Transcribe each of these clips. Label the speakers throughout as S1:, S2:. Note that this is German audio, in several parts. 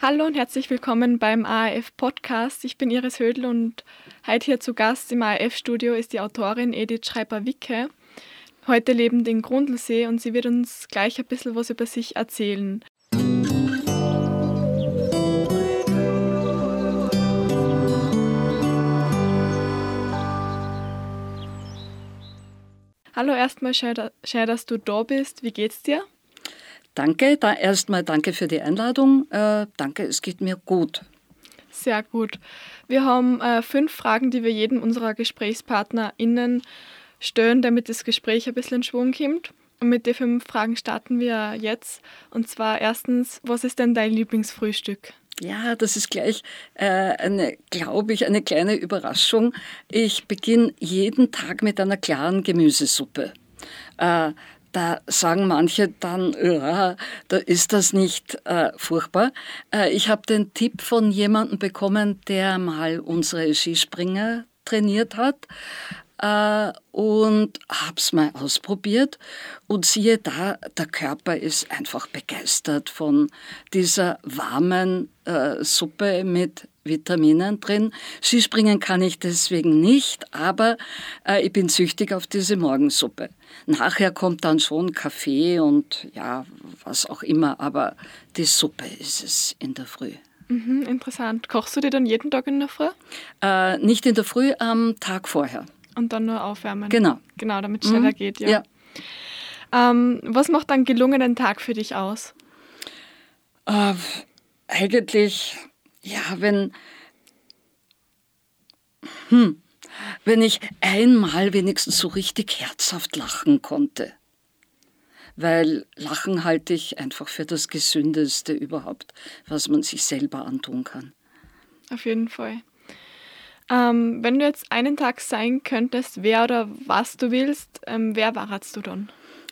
S1: Hallo und herzlich willkommen beim ARF Podcast. Ich bin Iris Hödel und heute hier zu Gast im ARF-Studio ist die Autorin Edith Schreiber-Wicke. Heute lebend in Grundlsee und sie wird uns gleich ein bisschen was über sich erzählen. Hallo erstmal, schön, dass du da bist. Wie geht's dir?
S2: Danke, da erstmal danke für die Einladung. Äh, danke, es geht mir gut.
S1: Sehr gut. Wir haben äh, fünf Fragen, die wir jedem unserer GesprächspartnerInnen stellen, damit das Gespräch ein bisschen in Schwung kommt. Und mit den fünf Fragen starten wir jetzt. Und zwar erstens, was ist denn dein Lieblingsfrühstück?
S2: Ja, das ist gleich äh, eine, glaube ich, eine kleine Überraschung. Ich beginne jeden Tag mit einer klaren Gemüsesuppe. Äh, da sagen manche dann, ja, da ist das nicht äh, furchtbar. Äh, ich habe den Tipp von jemandem bekommen, der mal unsere Skispringer trainiert hat äh, und habe es mal ausprobiert und siehe da, der Körper ist einfach begeistert von dieser warmen äh, Suppe mit Vitaminen drin. Skispringen kann ich deswegen nicht, aber äh, ich bin süchtig auf diese Morgensuppe. Nachher kommt dann schon Kaffee und ja, was auch immer, aber die Suppe ist es in der Früh.
S1: Mhm, interessant. Kochst du dir dann jeden Tag in der Früh?
S2: Äh, nicht in der Früh, am Tag vorher.
S1: Und dann nur aufwärmen.
S2: Genau.
S1: Genau, damit es schneller mhm. geht, ja. ja. Ähm, was macht einen gelungenen Tag für dich aus?
S2: Äh, eigentlich, ja, wenn, hm, wenn ich einmal wenigstens so richtig herzhaft lachen konnte. Weil Lachen halte ich einfach für das Gesündeste überhaupt, was man sich selber antun kann.
S1: Auf jeden Fall. Ähm, wenn du jetzt einen Tag sein könntest, wer oder was du willst, ähm, wer warst du dann?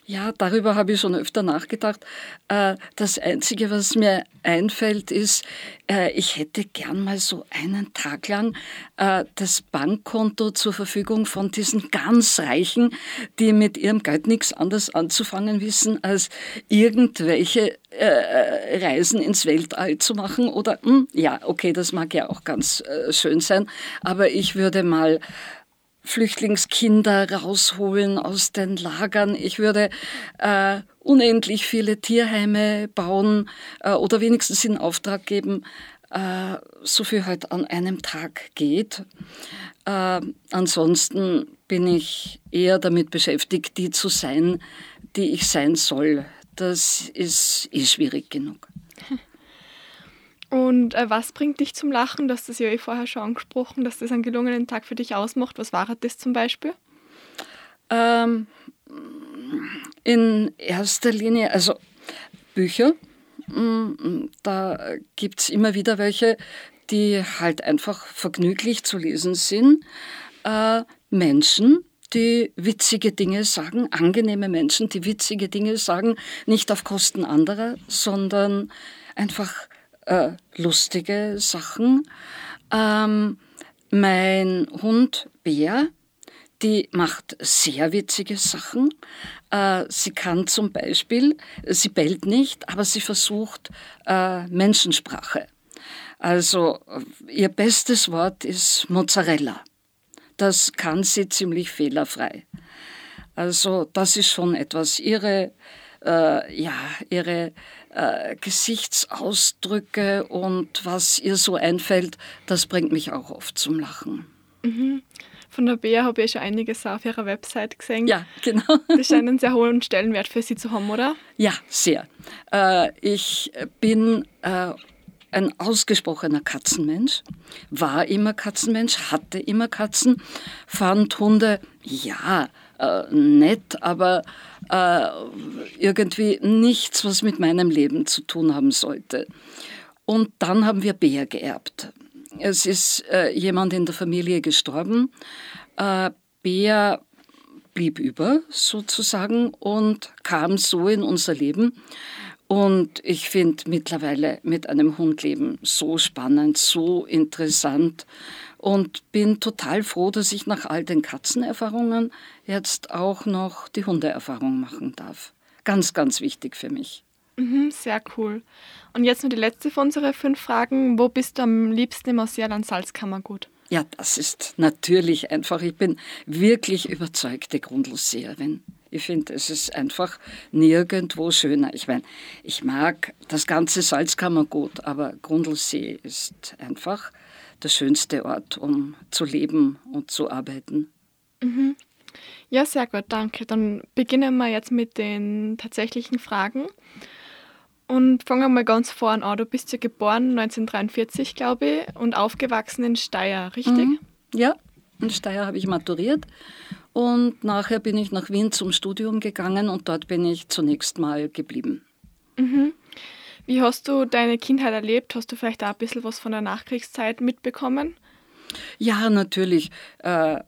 S2: Ja, darüber habe ich schon öfter nachgedacht. Äh, das Einzige, was mir einfällt, ist, äh, ich hätte gern mal so einen Tag lang äh, das Bankkonto zur Verfügung von diesen ganz Reichen, die mit ihrem Geld nichts anderes anzufangen wissen, als irgendwelche Reisen ins Weltall zu machen. Oder, hm, ja, okay, das mag ja auch ganz schön sein, aber ich würde mal Flüchtlingskinder rausholen aus den Lagern. Ich würde äh, unendlich viele Tierheime bauen äh, oder wenigstens in Auftrag geben, äh, so viel halt an einem Tag geht. Äh, ansonsten bin ich eher damit beschäftigt, die zu sein, die ich sein soll. Das ist eh schwierig genug.
S1: Und äh, was bringt dich zum Lachen? Du hast das ja eh vorher schon angesprochen, dass das einen gelungenen Tag für dich ausmacht. Was war das zum Beispiel?
S2: Ähm, in erster Linie, also Bücher. Mm, da gibt es immer wieder welche, die halt einfach vergnüglich zu lesen sind. Äh, Menschen, die witzige Dinge sagen, angenehme Menschen, die witzige Dinge sagen, nicht auf Kosten anderer, sondern einfach äh, lustige Sachen. Ähm, mein Hund Bär, die macht sehr witzige Sachen. Äh, sie kann zum Beispiel, sie bellt nicht, aber sie versucht äh, Menschensprache. Also ihr bestes Wort ist Mozzarella. Das kann sie ziemlich fehlerfrei. Also das ist schon etwas. Ihre, äh, ja, ihre äh, Gesichtsausdrücke und was ihr so einfällt, das bringt mich auch oft zum Lachen.
S1: Mhm. Von der Bea habe ich schon einiges auf ihrer Website gesehen.
S2: Ja, genau.
S1: Das scheint einen sehr hohen Stellenwert für Sie zu haben, oder?
S2: Ja, sehr. Äh, ich bin äh, ein ausgesprochener Katzenmensch, war immer Katzenmensch, hatte immer Katzen, fand Hunde, ja, äh, nett, aber äh, irgendwie nichts, was mit meinem Leben zu tun haben sollte. Und dann haben wir Bär geerbt. Es ist äh, jemand in der Familie gestorben. Äh, Bär blieb über sozusagen und kam so in unser Leben. Und ich finde mittlerweile mit einem Hund leben so spannend, so interessant und bin total froh, dass ich nach all den Katzenerfahrungen jetzt auch noch die Hundeerfahrung machen darf. Ganz, ganz wichtig für mich.
S1: Mhm, sehr cool. Und jetzt nur die letzte von unseren fünf Fragen. Wo bist du am liebsten im Ausseerland Salzkammergut?
S2: Ja, das ist natürlich einfach. Ich bin wirklich überzeugte Grundlosseerin. Ich finde, es ist einfach nirgendwo schöner. Ich meine, ich mag das ganze Salzkammergut, aber Grundlsee ist einfach der schönste Ort, um zu leben und zu arbeiten.
S1: Mhm. Ja, sehr gut, danke. Dann beginnen wir jetzt mit den tatsächlichen Fragen. Und fangen wir mal ganz vorne an. Du bist ja geboren 1943, glaube ich, und aufgewachsen in Steyr, richtig? Mhm.
S2: Ja, in Steyr habe ich maturiert und nachher bin ich nach Wien zum Studium gegangen und dort bin ich zunächst mal geblieben.
S1: Mhm. Wie hast du deine Kindheit erlebt? Hast du vielleicht auch ein bisschen was von der Nachkriegszeit mitbekommen?
S2: Ja, natürlich. Äh, äh,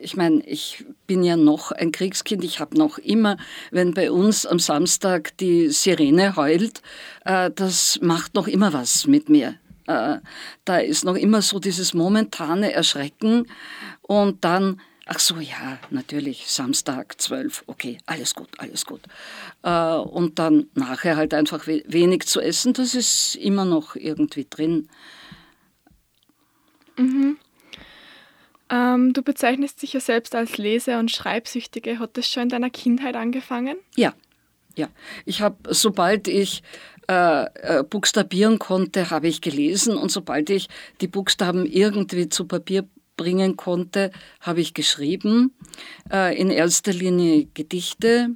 S2: ich meine, ich bin ja noch ein Kriegskind. Ich habe noch immer, wenn bei uns am Samstag die Sirene heult, äh, das macht noch immer was mit mir. Da ist noch immer so dieses momentane Erschrecken und dann Ach so, ja, natürlich, Samstag, 12, okay, alles gut, alles gut. und dann nachher halt einfach wenig zu essen, das ist immer noch irgendwie drin.
S1: Mhm. Ähm, du bezeichnest dich ja selbst als Lese- und Schreibsüchtige. Hat das schon in deiner Kindheit angefangen?
S2: Ja, ja. Ich habe, sobald ich äh, äh, buchstabieren konnte, habe ich gelesen und sobald ich die Buchstaben irgendwie zu Papier bringen konnte, habe ich geschrieben. Äh, in erster Linie Gedichte.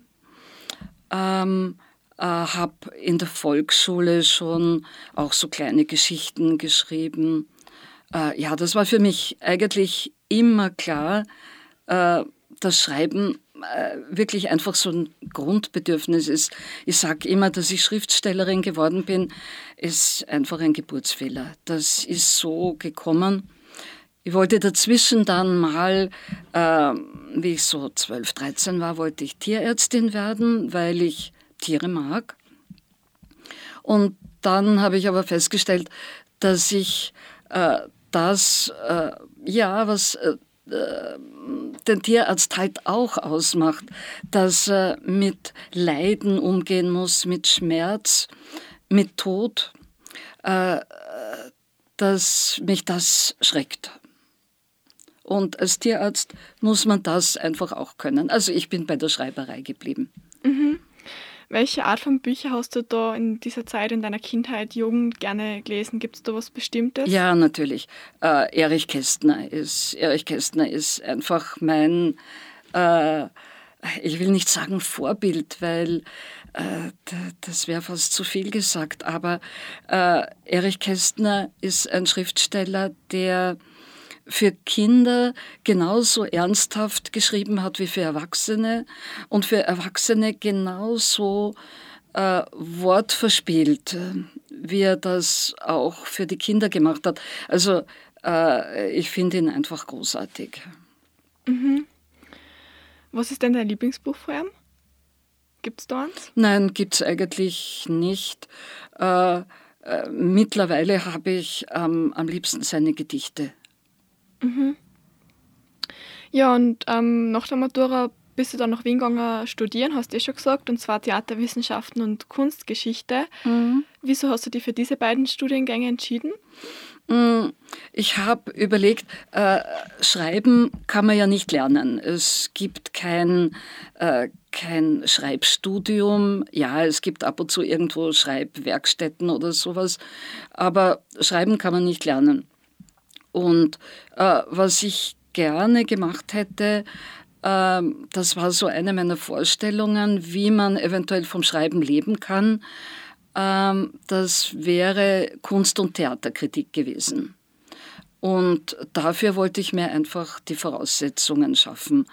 S2: Ähm, äh, habe in der Volksschule schon auch so kleine Geschichten geschrieben. Äh, ja, das war für mich eigentlich immer klar, äh, dass Schreiben äh, wirklich einfach so ein Grundbedürfnis ist. Ich sage immer, dass ich Schriftstellerin geworden bin, ist einfach ein Geburtsfehler. Das ist so gekommen. Ich wollte dazwischen dann mal, äh, wie ich so 12, 13 war, wollte ich Tierärztin werden, weil ich Tiere mag. Und dann habe ich aber festgestellt, dass ich äh, das, äh, ja, was äh, äh, den Tierarzt halt auch ausmacht, dass er mit Leiden umgehen muss, mit Schmerz, mit Tod, äh, dass mich das schreckt. Und als Tierarzt muss man das einfach auch können. Also ich bin bei der Schreiberei geblieben.
S1: Mhm. Welche Art von Bücher hast du da in dieser Zeit, in deiner Kindheit, Jugend gerne gelesen? Gibt es da was Bestimmtes?
S2: Ja, natürlich. Äh, Erich Kästner ist, Erich Kästner ist einfach mein, äh, ich will nicht sagen Vorbild, weil äh, das wäre fast zu viel gesagt, aber äh, Erich Kästner ist ein Schriftsteller, der für Kinder genauso ernsthaft geschrieben hat wie für Erwachsene und für Erwachsene genauso äh, wortverspielt, wie er das auch für die Kinder gemacht hat. Also äh, ich finde ihn einfach großartig.
S1: Mhm. Was ist denn dein Lieblingsbuch von ihm? Gibt es da eins?
S2: Nein, gibt es eigentlich nicht. Äh, äh, mittlerweile habe ich ähm, am liebsten seine Gedichte.
S1: Mhm. Ja, und ähm, nach der Matura bist du dann nach Wien gegangen studieren, hast du eh schon gesagt, und zwar Theaterwissenschaften und Kunstgeschichte. Mhm. Wieso hast du dich für diese beiden Studiengänge entschieden?
S2: Mm, ich habe überlegt, äh, schreiben kann man ja nicht lernen. Es gibt kein, äh, kein Schreibstudium. Ja, es gibt ab und zu irgendwo Schreibwerkstätten oder sowas, aber schreiben kann man nicht lernen. Und äh, was ich gerne gemacht hätte, äh, das war so eine meiner Vorstellungen, wie man eventuell vom Schreiben leben kann. Äh, das wäre Kunst- und Theaterkritik gewesen. Und dafür wollte ich mir einfach die Voraussetzungen schaffen.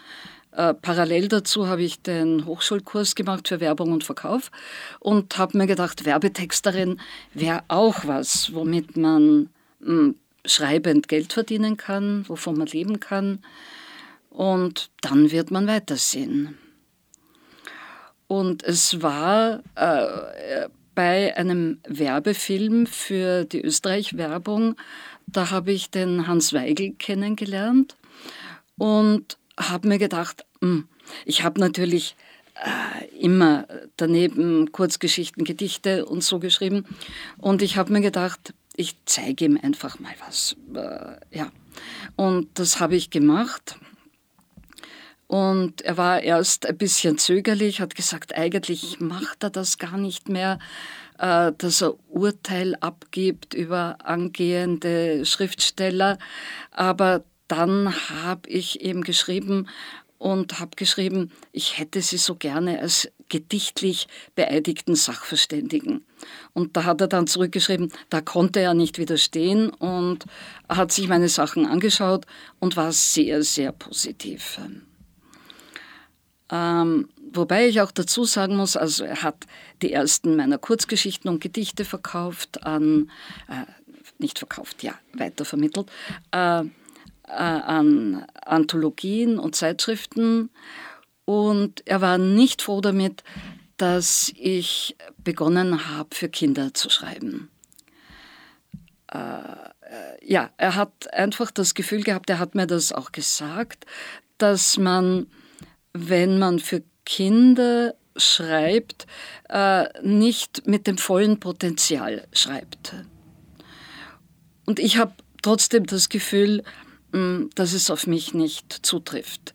S2: Äh, parallel dazu habe ich den Hochschulkurs gemacht für Werbung und Verkauf und habe mir gedacht, Werbetexterin wäre auch was, womit man mh, hm, schreibend Geld verdienen kann, wovon man leben kann. Und dann wird man weitersehen. Und es war äh, bei einem Werbefilm für die Österreich-Werbung, da habe ich den Hans Weigel kennengelernt und habe mir gedacht, hm, ich habe natürlich äh, immer daneben Kurzgeschichten, Gedichte und so geschrieben. Und ich habe mir gedacht, ich zeige ihm einfach mal was. Äh, ja. Und das habe ich gemacht. Und er war erst ein bisschen zögerlich, hat gesagt, eigentlich macht er das gar nicht mehr, äh, dass er Urteil abgibt über angehende Schriftsteller. Aber dann habe ich ihm geschrieben und habe geschrieben, ich hätte sie so gerne als gedichtlich beeidigten Sachverständigen. Und da hat er dann zurückgeschrieben, da konnte er nicht widerstehen und hat sich meine Sachen angeschaut und war sehr, sehr positiv. Ähm, wobei ich auch dazu sagen muss, also er hat die ersten meiner Kurzgeschichten und Gedichte verkauft an, äh, nicht verkauft, ja, weitervermittelt, äh, äh, an Anthologien und Zeitschriften. Und er war nicht froh damit, dass ich begonnen habe, für Kinder zu schreiben. Äh, ja, er hat einfach das Gefühl gehabt, er hat mir das auch gesagt, dass man wenn man für Kinder schreibt, äh, nicht mit dem vollen Potenzial schreibt. Und ich habe trotzdem das Gefühl, mm, dass es auf mich nicht zutrifft.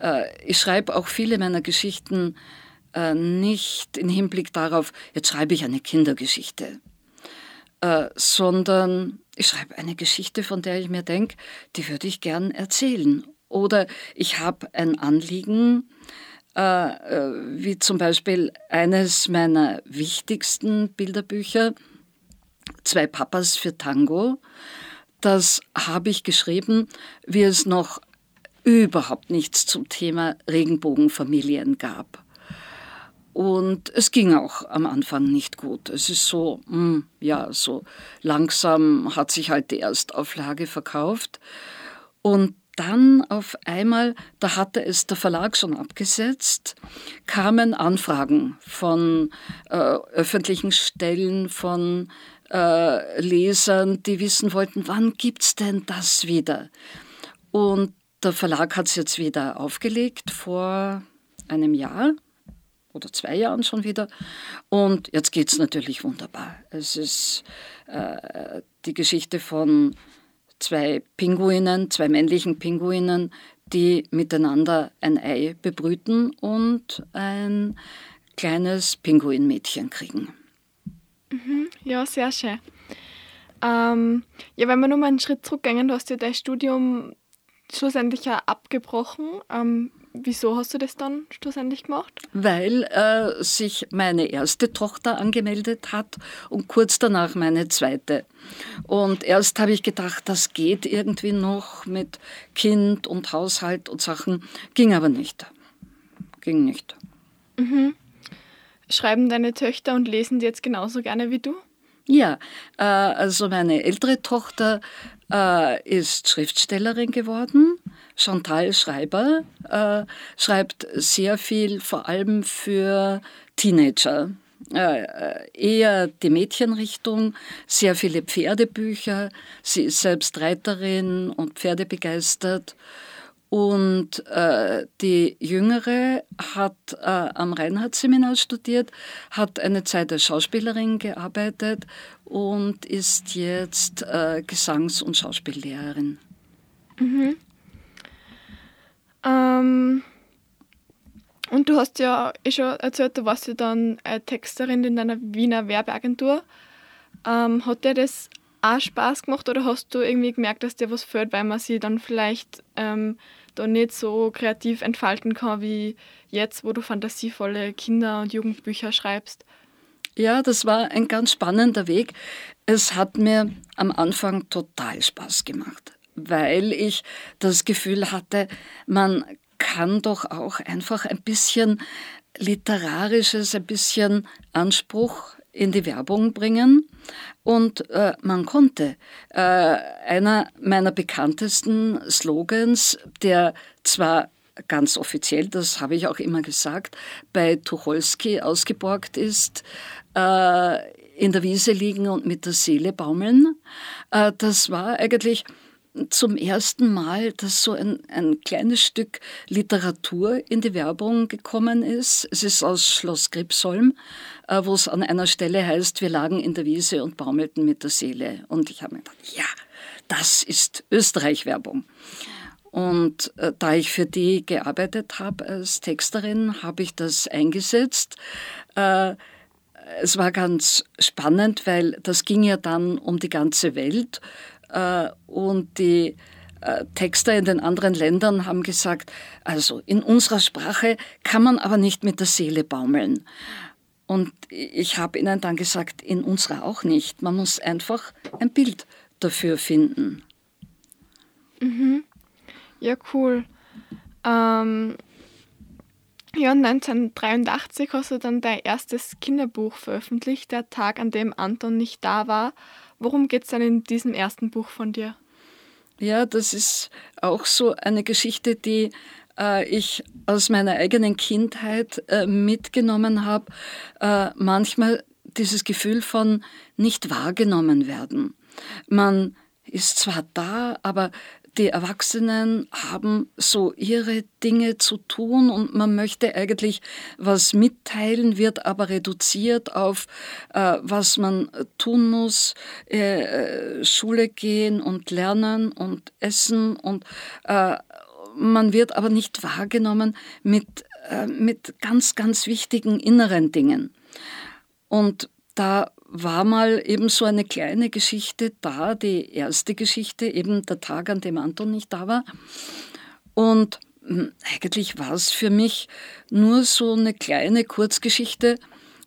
S2: Äh, ich schreibe auch viele meiner Geschichten äh, nicht im Hinblick darauf, jetzt schreibe ich eine Kindergeschichte, sondern ich schreibe eine Geschichte, von der ich mir denke, die würde ich gern erzählen oder ich habe ein Anliegen, äh, äh, wie zum Beispiel eines meiner wichtigsten Bilderbücher, Zwei Papas für Tango. Das habe ich geschrieben, wie es noch überhaupt nichts zum Thema Regenbogenfamilien gab. Und es ging auch am Anfang nicht gut. Es ist so, hm, ja, so langsam hat sich halt die Erstauflage verkauft. Und dann auf einmal, da hatte es der Verlag schon abgesetzt, kamen Anfragen von äh, öffentlichen Stellen, von äh, Lesern, die wissen wollten, wann gibt es denn das wieder? Und der Verlag hat es jetzt wieder aufgelegt vor einem Jahr oder zwei Jahren schon wieder. Und jetzt geht es natürlich wunderbar. Es ist äh, die Geschichte von zwei Pinguinen, zwei männlichen Pinguinen, die miteinander ein Ei bebrüten und ein kleines Pinguinmädchen kriegen.
S1: Mhm, ja, sehr schön. Ähm, ja, wenn wir nur mal einen Schritt zurückgehen, du hast ja dein Studium schlussendlich ja abgebrochen. Ähm, Wieso hast du das dann schlussendlich gemacht?
S2: Weil äh, sich meine erste Tochter angemeldet hat und kurz danach meine zweite. Und erst habe ich gedacht, das geht irgendwie noch mit Kind und Haushalt und Sachen. Ging aber nicht. Ging nicht.
S1: Mhm. Schreiben deine Töchter und lesen die jetzt genauso gerne wie du?
S2: Ja, äh, also meine ältere Tochter äh, ist Schriftstellerin geworden. Chantal Schreiber äh, schreibt sehr viel, vor allem für Teenager. Äh, eher die Mädchenrichtung, sehr viele Pferdebücher. Sie ist selbst Reiterin und Pferdebegeistert. Und äh, die Jüngere hat äh, am Reinhardt-Seminar studiert, hat eine Zeit als Schauspielerin gearbeitet und ist jetzt äh, Gesangs- und Schauspiellehrerin.
S1: Mhm. Ähm, und du hast ja eh schon erzählt, du warst ja dann Texterin in einer Wiener Werbeagentur. Ähm, hat dir das auch Spaß gemacht oder hast du irgendwie gemerkt, dass dir was fehlt, weil man sich dann vielleicht ähm, da nicht so kreativ entfalten kann wie jetzt, wo du fantasievolle Kinder- und Jugendbücher schreibst?
S2: Ja, das war ein ganz spannender Weg. Es hat mir am Anfang total Spaß gemacht, weil ich das Gefühl hatte, man kann doch auch einfach ein bisschen literarisches, ein bisschen Anspruch in die Werbung bringen. Und äh, man konnte. Äh, einer meiner bekanntesten Slogans, der zwar ganz offiziell, das habe ich auch immer gesagt, bei Tucholsky ausgeborgt ist, äh, in der Wiese liegen und mit der Seele baumeln. Äh, das war eigentlich zum ersten Mal, dass so ein, ein kleines Stück Literatur in die Werbung gekommen ist. Es ist aus Schloss Gripsholm, äh, wo es an einer Stelle heißt, wir lagen in der Wiese und baumelten mit der Seele. Und ich habe mir gedacht, ja, das ist Österreich-Werbung. Und äh, da ich für die gearbeitet habe als Texterin, habe ich das eingesetzt. Äh, es war ganz spannend, weil das ging ja dann um die ganze Welt und die äh, Texter in den anderen Ländern haben gesagt, also in unserer Sprache kann man aber nicht mit der Seele baumeln. Und ich habe ihnen dann gesagt, in unserer auch nicht. Man muss einfach ein Bild dafür finden.
S1: Mhm. Ja, cool. Ähm, ja, 1983 hast du dann dein erstes Kinderbuch veröffentlicht, Der Tag, an dem Anton nicht da war. Worum geht es dann in diesem ersten Buch von dir?
S2: Ja, das ist auch so eine Geschichte, die äh, ich aus meiner eigenen Kindheit äh, mitgenommen habe. Äh, manchmal dieses Gefühl von nicht wahrgenommen werden. Man ist zwar da, aber die Erwachsenen haben so ihre Dinge zu tun und man möchte eigentlich was mitteilen, wird aber reduziert auf, äh, was man tun muss, äh, äh Schule gehen und lernen und essen und äh, man wird aber nicht wahrgenommen mit, äh, mit ganz, ganz wichtigen inneren Dingen. Und da war mal eben so eine kleine Geschichte da, die erste Geschichte, eben der Tag, an dem Anton nicht da war. Und hm, eigentlich war es für mich nur so eine kleine Kurzgeschichte,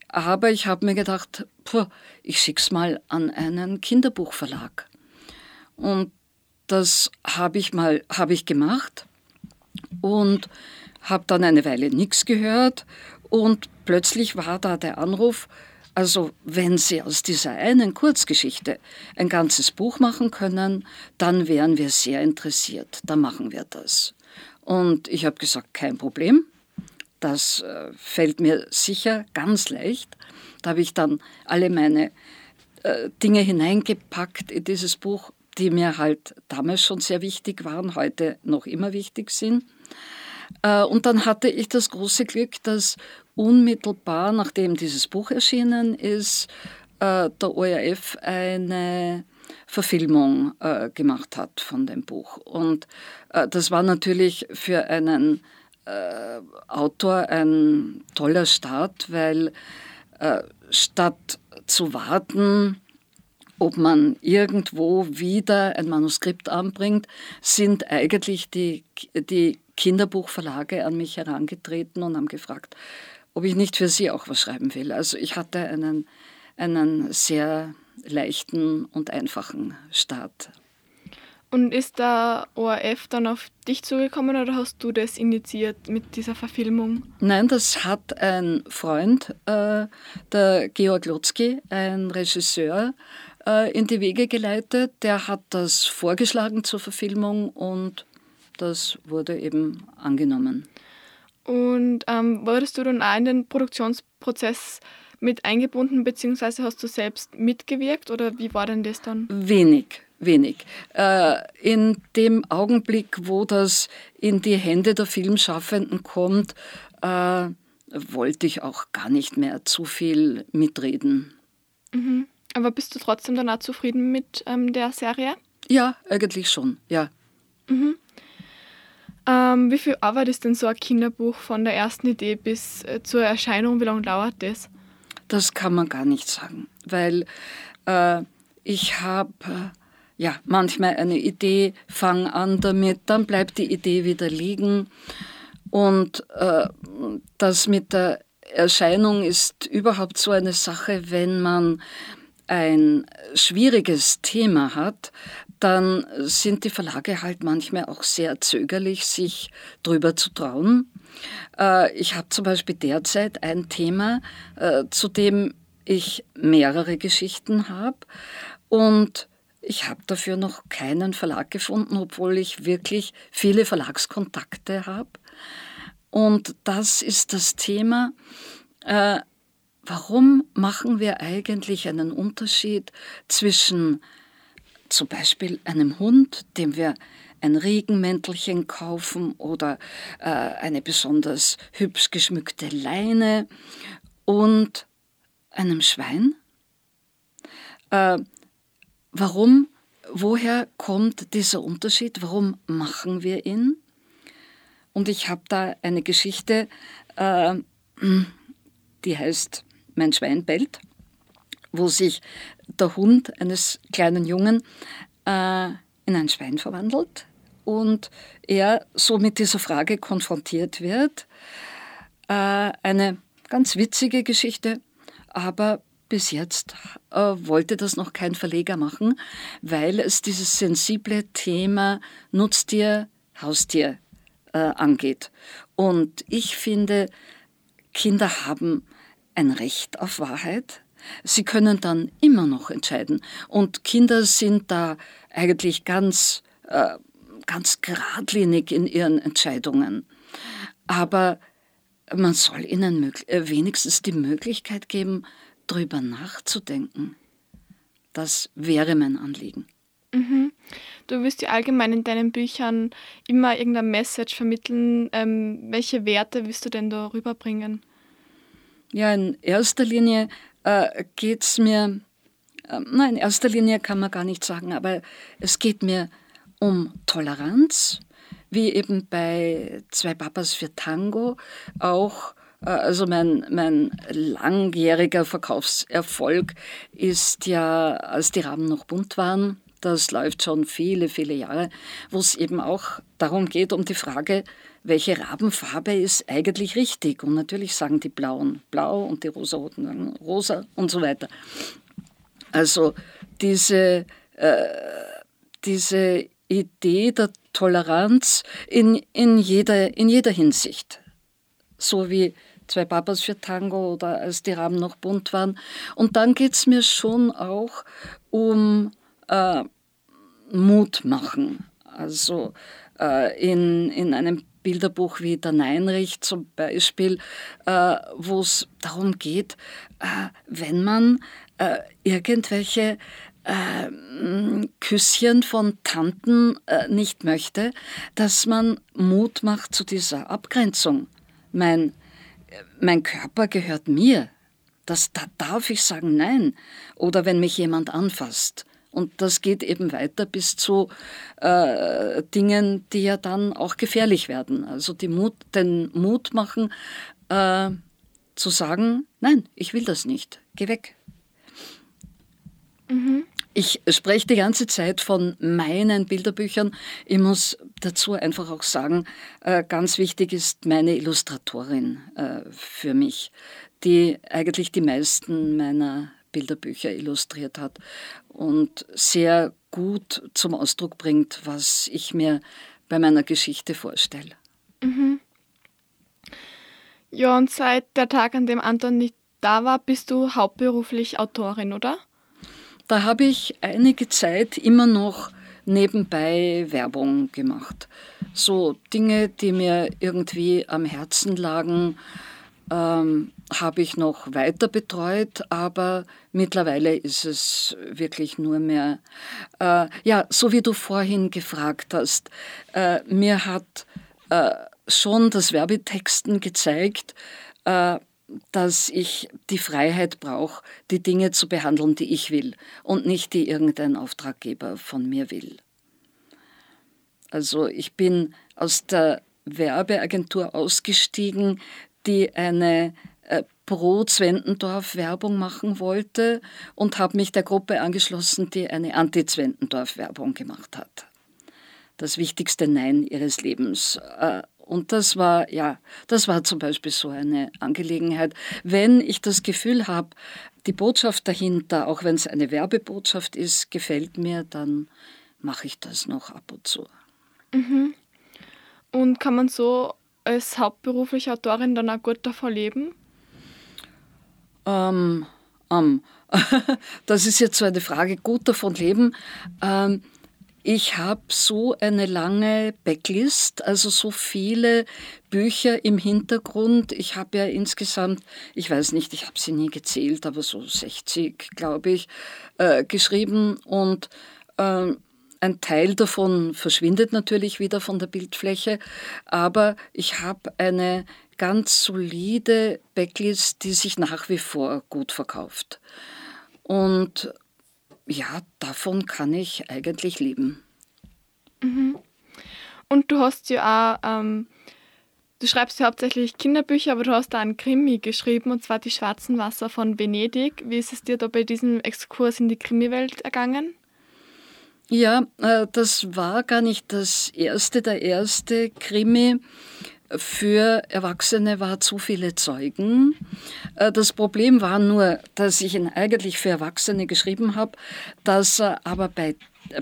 S2: aber ich habe mir gedacht, puh, ich schick's mal an einen Kinderbuchverlag. Und das habe ich mal habe ich gemacht und habe dann eine Weile nichts gehört und plötzlich war da der Anruf, also wenn Sie aus dieser einen Kurzgeschichte ein ganzes Buch machen können, dann wären wir sehr interessiert. Dann machen wir das. Und ich habe gesagt, kein Problem. Das äh, fällt mir sicher ganz leicht. Da habe ich dann alle meine äh, Dinge hineingepackt in dieses Buch, die mir halt damals schon sehr wichtig waren, heute noch immer wichtig sind. Äh, und dann hatte ich das große Glück, dass unmittelbar nachdem dieses Buch erschienen ist, äh, der ORF eine Verfilmung äh, gemacht hat von dem Buch. Und das war natürlich für einen Autor ein toller Start, weil statt zu warten, ob man irgendwo wieder ein Manuskript anbringt, sind eigentlich die, die Kinderbuchverlage an mich herangetreten und haben gefragt, ob ich nicht für sie auch was schreiben will. Also ich hatte einen, einen sehr leichten und einfachen Start.
S1: Und ist der ORF dann auf dich zugekommen oder hast du das initiiert mit dieser Verfilmung?
S2: Nein, das hat ein Freund, äh, der Georg Lutzki, ein Regisseur, äh, in die Wege geleitet. Der hat das vorgeschlagen zur Verfilmung und das wurde eben angenommen.
S1: Und ähm, wurdest du dann auch in den Produktionsprozess mit eingebunden, beziehungsweise hast du selbst mitgewirkt oder wie war denn das dann?
S2: Wenig, wenig. Äh, in dem Augenblick, wo das in die Hände der Filmschaffenden kommt, äh, wollte ich auch gar nicht mehr zu viel mitreden.
S1: Mhm. Aber bist du trotzdem dann auch zufrieden mit ähm, der Serie?
S2: Ja, eigentlich schon, ja.
S1: Mhm. Ähm, wie viel Arbeit ist denn so ein Kinderbuch von der ersten Idee bis äh, zur Erscheinung? Wie lange dauert das?
S2: Das kann man gar nicht sagen, weil äh, ich habe äh, ja manchmal eine Idee, fange an damit, dann bleibt die Idee wieder liegen und äh, das mit der Erscheinung ist überhaupt so eine Sache, wenn man ein schwieriges Thema hat, dann sind die Verlage halt manchmal auch sehr zögerlich, sich drüber zu trauen. Äh, ich habe zum Beispiel derzeit ein Thema, äh, zu dem ich mehrere Geschichten habe und ich habe dafür noch keinen Verlag gefunden, obwohl ich wirklich viele Verlagskontakte habe. Und das ist das Thema, äh, Warum machen wir eigentlich einen Unterschied zwischen zum Beispiel einem Hund, dem wir ein Regenmäntelchen kaufen oder äh, eine besonders hübsch geschmückte Leine und einem Schwein. Äh, warum, woher kommt dieser Unterschied? Warum machen wir ihn? Und ich habe da eine Geschichte, äh, die heißt Mein Schwein bellt, wo sich der Hund eines kleinen Jungen äh, in ein Schwein verwandelt und er so mit dieser Frage konfrontiert wird. Äh, eine ganz witzige Geschichte, aber bis jetzt äh, wollte das noch kein Verleger machen, weil es dieses sensible Thema Nutztier, Haustier äh, angeht. Und ich finde, Kinder haben ein Recht auf Wahrheit. Sie können dann immer noch entscheiden. Und Kinder sind da eigentlich ganz, äh, ganz geradlinig in ihren Entscheidungen. Aber man soll ihnen äh, wenigstens die Möglichkeit geben, darüber nachzudenken. Das wäre mein Anliegen.
S1: Mhm. Du wirst ja allgemein in deinen Büchern immer irgendeine Message vermitteln. Ähm, welche Werte willst du denn da rüberbringen?
S2: Ja, in erster Linie äh, geht es mir, äh, nein, in erster Linie kann man gar nicht sagen, aber es geht mir um Toleranz, wie eben bei Zwei Papas für Tango auch. Äh, also mein, mein langjähriger Verkaufserfolg ist ja, als die Raben noch bunt waren, das läuft schon viele, viele Jahre, wo es eben auch darum geht, um die Frage, welche Rabenfarbe ist eigentlich richtig? Und natürlich sagen die Blauen blau und die Rosaroten rosa und so weiter. Also diese, äh, diese Idee der Toleranz in, in, jeder, in jeder Hinsicht. So wie zwei Papas für Tango oder als die Raben noch bunt waren. Und dann geht es mir schon auch um äh, Mut machen. Also äh, in, in einem Bilderbuch wie der Neinrich zum Beispiel, äh, wo es darum geht, äh, wenn man äh, irgendwelche äh, Küsschen von Tanten nicht möchte, dass man Mut macht zu dieser Abgrenzung. Mein, mein Körper gehört mir. Das, da darf ich sagen Nein. Oder wenn mich jemand anfasst. Und das geht eben weiter bis zu äh, Dingen, die ja dann auch gefährlich werden. Also Mut, den Mut machen, äh, zu sagen, nein, ich will das nicht, geh weg. Mhm. Ich spreche die ganze Zeit von meinen Bilderbüchern. Ich muss dazu einfach auch sagen, äh, ganz wichtig ist meine Illustratorin äh, für mich, die eigentlich die meisten meiner Bilderbücher illustriert hat und sehr gut zum Ausdruck bringt, was ich mir bei meiner Geschichte vorstelle. Mhm.
S1: Ja, und seit der Tag, an dem Anton nicht da war, bist du hauptberuflich Autorin, oder?
S2: Da habe ich einige Zeit immer noch nebenbei Werbung gemacht. So Dinge, die mir irgendwie am Herzen lagen, ähm, habe ich noch weiter betreut, aber mittlerweile ist es wirklich nur mehr, äh, ja, so wie du vorhin gefragt hast, äh, mir hat äh, schon das Werbetexten gezeigt, äh, dass ich die Freiheit brauche, die Dinge zu behandeln, die ich will und nicht die irgendein Auftraggeber von mir will. Also ich bin aus der Werbeagentur ausgestiegen, die eine pro Zwentendorf Werbung machen wollte und habe mich der Gruppe angeschlossen, die eine Anti-Zwentendorf Werbung gemacht hat. Das wichtigste Nein ihres Lebens. Äh, und das war, ja, das war zum Beispiel so eine Angelegenheit. Wenn ich das Gefühl habe, die Botschaft dahinter, auch wenn es eine Werbebotschaft ist, gefällt mir, dann mache ich das noch ab und zu.
S1: Mhm. Und kann man so als hauptberufliche Autorin dann auch gut davon leben?
S2: Ähm, ähm, das ist jetzt so eine Frage, gut davon leben. Ähm, ich habe so eine lange Backlist, also so viele Bücher im Hintergrund. Ich habe ja insgesamt, ich weiß nicht, ich habe sie nie gezählt, aber so 60, glaube ich, äh, geschrieben. Und äh, ein Teil davon verschwindet natürlich wieder von der Bildfläche, aber ich habe eine ganz solide Backlist, die sich nach wie vor gut verkauft. Und ja, davon kann ich eigentlich leben.
S1: Mhm. Und du hast ja auch, ähm, du schreibst ja hauptsächlich Kinderbücher, aber du hast da einen Krimi geschrieben, und zwar Die Schwarzen Wasser von Venedig. Wie ist es dir da bei diesem Exkurs in die Krimiwelt ergangen?
S2: Ja, äh, das war gar nicht das erste. Der erste Krimi für Erwachsene war zu viele Zeugen. Äh, das Problem war nur, dass ich ihn eigentlich für Erwachsene geschrieben habe, dass er aber bei,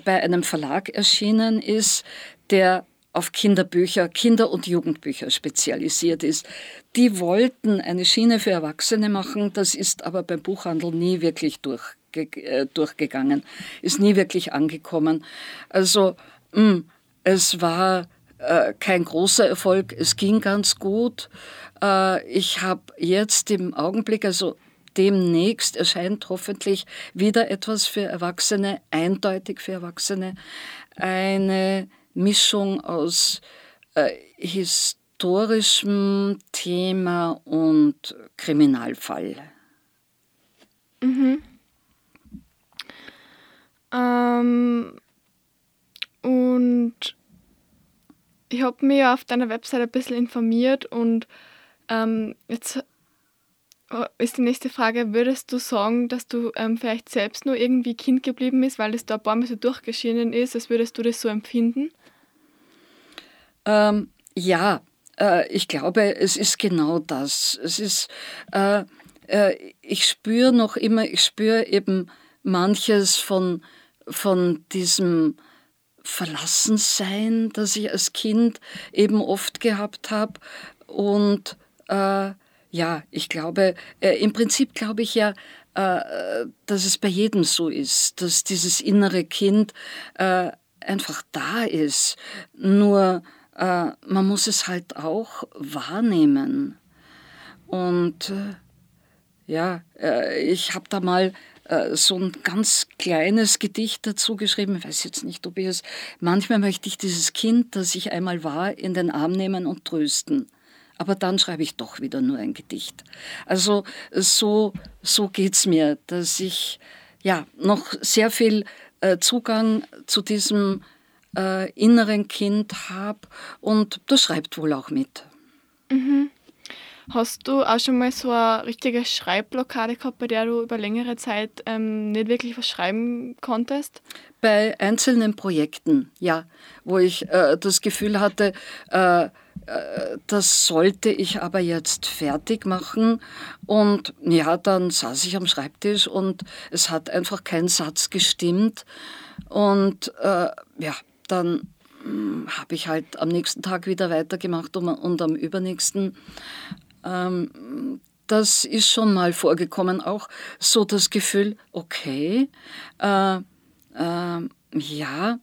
S2: bei einem Verlag erschienen ist, der auf Kinderbücher, Kinder- und Jugendbücher spezialisiert ist. Die wollten eine Schiene für Erwachsene machen, das ist aber beim Buchhandel nie wirklich durch äh, durchgegangen, ist nie wirklich angekommen. Also mh, hm, es war äh, kein großer Erfolg, es ging ganz gut. Äh, ich habe jetzt im Augenblick, also demnächst erscheint hoffentlich wieder etwas für Erwachsene, eindeutig für Erwachsene, eine Mischung aus äh, historischem Thema und Kriminalfall.
S1: Mhm. Ähm, und ich habe mich auf deiner Website ein bisschen informiert und ähm, jetzt äh, ist die nächste Frage, würdest du sagen, dass du ähm, vielleicht selbst nur irgendwie Kind geblieben bist, weil es da ein paar Mal so durchgeschienen ist, als würdest du das so empfinden?
S2: Ähm, ja, äh, ich glaube, es ist genau das. Es ist, äh, äh, ich spüre noch immer, ich spüre eben manches von von diesem Verlassensein, das ich als Kind eben oft gehabt habe. Und äh, ja, ich glaube, äh, im Prinzip glaube ich ja, äh, dass es bei jedem so ist, dass dieses innere Kind äh, einfach da ist. Nur äh, man muss es halt auch wahrnehmen. Und äh, ja, ich habe da mal so ein ganz kleines Gedicht dazu geschrieben. Ich weiß jetzt nicht, ob ich es. Manchmal möchte ich dieses Kind, das ich einmal war, in den Arm nehmen und trösten. Aber dann schreibe ich doch wieder nur ein Gedicht. Also so, so geht es mir, dass ich ja noch sehr viel äh, Zugang zu diesem äh, inneren Kind habe und das schreibt wohl auch mit.
S1: Mhm. Hast du auch schon mal so eine richtige Schreibblockade gehabt, bei der du über längere Zeit ähm, nicht wirklich was schreiben konntest?
S2: Bei einzelnen Projekten, ja, wo ich äh, das Gefühl hatte, äh, äh, das sollte ich aber jetzt fertig machen. Und ja, dann saß ich am Schreibtisch und es hat einfach kein Satz gestimmt. Und äh, ja, dann hm, habe ich halt am nächsten Tag wieder weitergemacht und, und am übernächsten. Ähm, das ist schon mal vorgekommen, auch so das Gefühl, okay, äh, äh, ja,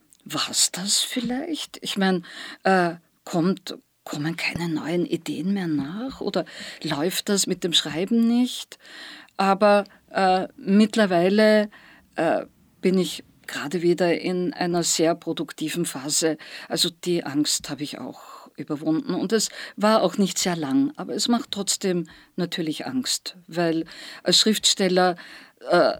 S2: es das vielleicht? Ich meine, äh, kommt, kommen keine neuen Ideen mehr nach oder läuft das mit dem Schreiben nicht? Aber äh, mittlerweile äh, bin ich gerade wieder in einer sehr produktiven Phase. Also die Angst habe ich auch überwunden. Und es war auch nicht sehr lang, aber es macht trotzdem natürlich Angst, weil als Schriftsteller äh,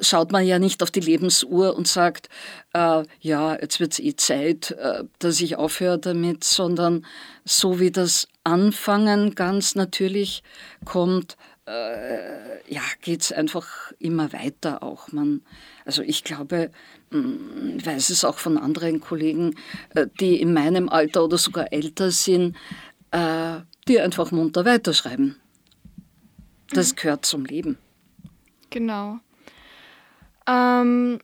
S2: schaut man ja nicht auf die Lebensuhr und sagt, äh, ja, jetzt wird es eh Zeit, äh, dass ich aufhöre damit, sondern so wie das Anfangen ganz natürlich kommt, äh, ja, geht es einfach immer weiter auch. Man, also ich glaube, ich weiß es auch von anderen Kollegen, äh, die in meinem Alter oder sogar älter sind, äh, die einfach munter weiterschreiben. Das mhm. gehört zum Leben.
S1: Genau. Ähm,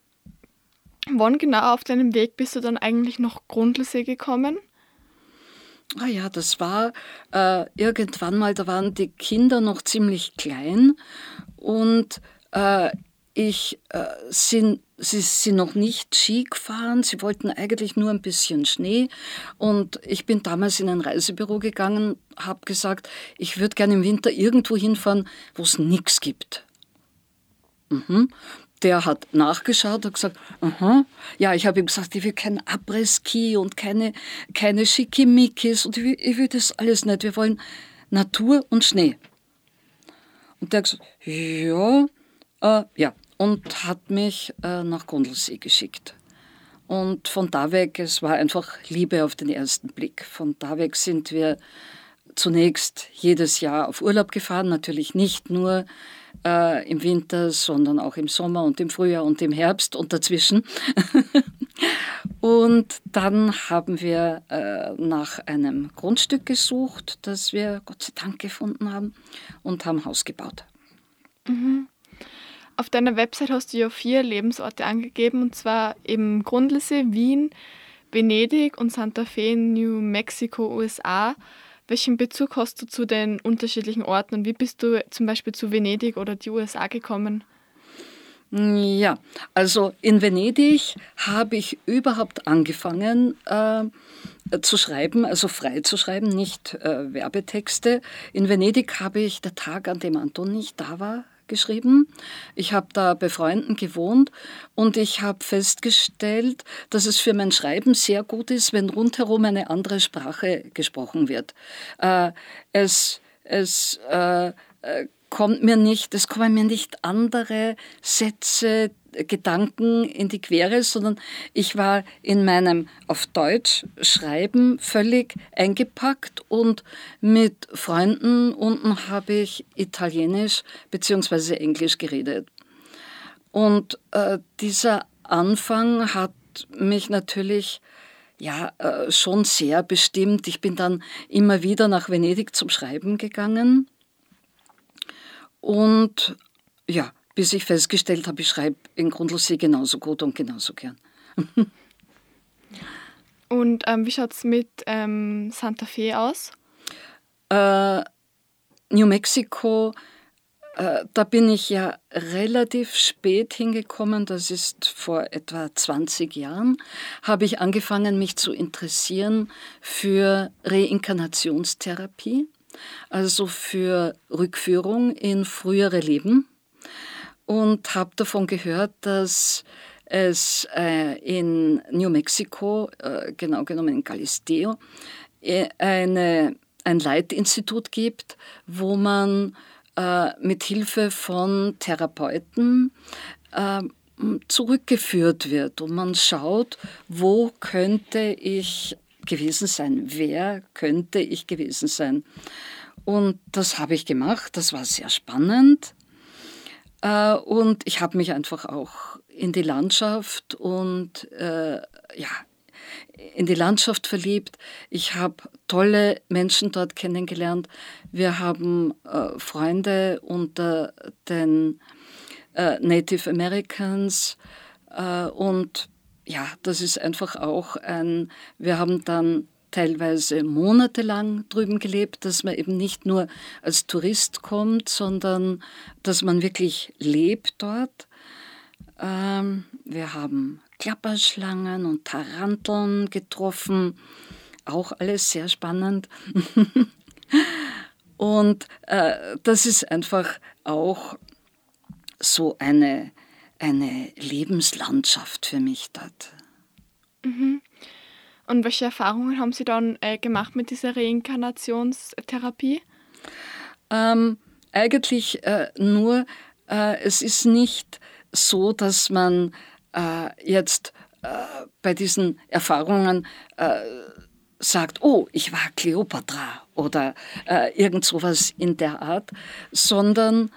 S1: wann genau auf deinem Weg bist du dann eigentlich noch Grundlsee gekommen?
S2: Ah ja, das war äh, irgendwann mal, da waren die Kinder noch ziemlich klein und äh, ich äh, sind, sie sind noch nicht Ski gefahren, sie wollten eigentlich nur ein bisschen Schnee und ich bin damals in ein Reisebüro gegangen, habe gesagt, ich würde gerne im Winter irgendwo hinfahren, wo es nichts gibt. Mhm. der hat nachgeschaut und gesagt, aha, ja, ich habe ihm gesagt, ich will keinen Abriss-Ski und keine, keine Schickimickis und ich will, ich will das alles nicht. Wir wollen Natur und Schnee. Und der hat gesagt, ja, äh, ja, und hat mich äh, nach Grundlsee geschickt. Und von da weg, es war einfach Liebe auf den ersten Blick. Von da weg sind wir zunächst jedes Jahr auf Urlaub gefahren, natürlich nicht nur äh, im Winter, sondern auch im Sommer und im Frühjahr und im Herbst und dazwischen. und dann haben wir äh, nach einem Grundstück gesucht, das wir Gott sei Dank gefunden haben und haben Haus gebaut.
S1: Mhm. Auf deiner Website hast du ja vier Lebensorte angegeben, und zwar eben Grundlsee, Wien, Venedig und Santa Fe in New Mexico, USA. Welchen Bezug hast du zu den unterschiedlichen Orten und wie bist du zum Beispiel zu Venedig oder die USA gekommen?
S2: Ja, also in Venedig habe ich überhaupt angefangen äh, zu schreiben, also frei zu schreiben, nicht äh, Werbetexte. In Venedig habe ich der Tag, an dem Anton nicht da war, geschrieben. Ich habe da bei Freunden gewohnt und ich habe festgestellt, dass es für mein Schreiben sehr gut ist, wenn rundherum eine andere Sprache gesprochen wird. Äh, es es äh, äh kommt mir nicht, es kommen mir nicht andere Sätze, Gedanken in die Quere, sondern ich war in meinem auf Deutsch Schreiben völlig eingepackt und mit Freunden unten habe ich Italienisch bzw. Englisch geredet. Und äh, dieser Anfang hat mich natürlich ja äh, schon sehr bestimmt. Ich bin dann immer wieder nach Venedig zum Schreiben gegangen und ja, bis ich festgestellt habe, ich schreibe in Grundlosee genauso gut und genauso gern.
S1: und ähm, wie schaut es mit ähm, Santa Fe aus?
S2: Äh, New Mexico, äh, da bin ich ja relativ spät hingekommen, das ist vor etwa 20 Jahren, habe ich angefangen, mich zu interessieren für Reinkarnationstherapie also für Rückführung in frühere Leben und habe davon gehört, dass es äh, in New Mexico, äh, genau genommen in Galisteo, äh, eine, ein Leitinstitut gibt, wo man äh, mit Hilfe von Therapeuten äh, zurückgeführt wird und man schaut, wo könnte ich gewesen sein? Wer könnte ich gewesen sein? Und das habe ich gemacht. Das war sehr spannend. Äh, und ich habe mich einfach auch in die Landschaft und äh, ja, in die Landschaft verliebt. Ich habe tolle Menschen dort kennengelernt. Wir haben äh, Freunde unter den äh, Native Americans äh, und ja, das ist einfach auch ein, wir haben dann teilweise monatelang drüben gelebt, dass man eben nicht nur als Tourist kommt, sondern dass man wirklich lebt dort. Ähm, wir haben Klapperschlangen und Taranteln getroffen, auch alles sehr spannend. und äh, das ist einfach auch so eine eine Lebenslandschaft für mich dort.
S1: Mhm. Und welche Erfahrungen haben Sie dann äh, gemacht mit dieser Reinkarnationstherapie?
S2: Ähm, eigentlich äh, nur, äh, es ist nicht so, dass man äh, jetzt äh, bei diesen Erfahrungen äh, sagt, oh, ich war Kleopatra oder irgend sowas in der Art, sondern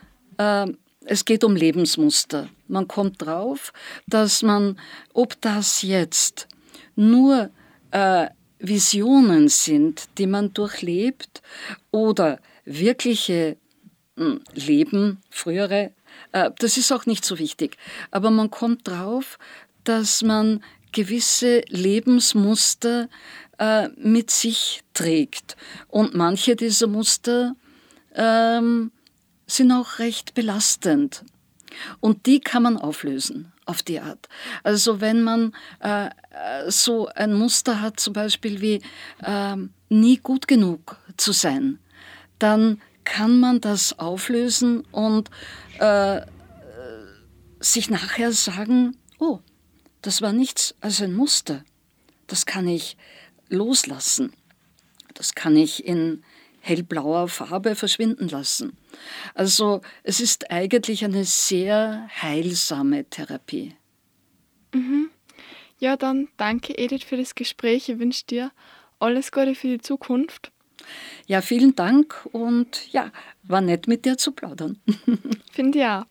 S2: es geht um Lebensmuster. Man kommt drauf, dass man, ob das jetzt nur äh, Visionen sind, die man durchlebt, oder wirkliche mh, hm, Leben, frühere, äh, das ist auch nicht so wichtig. Aber man kommt drauf, dass man gewisse Lebensmuster äh, mit sich trägt. Und manche dieser Muster ähm, sind auch recht belastend. Und die kann man auflösen auf die Art. Also wenn man äh, so ein Muster hat, zum Beispiel wie äh, nie gut genug zu sein, dann kann man das auflösen und äh, sich nachher sagen, oh, das war nichts als ein Muster. Das kann ich loslassen. Das kann ich in hellblauer Farbe verschwinden lassen. Also es ist eigentlich eine sehr heilsame Therapie.
S1: Mhm. Ja, dann danke Edith für das Gespräch. Ich wünsche dir alles Gute für die Zukunft.
S2: Ja, vielen Dank und ja, war nett mit dir zu plaudern.
S1: Finde ich auch.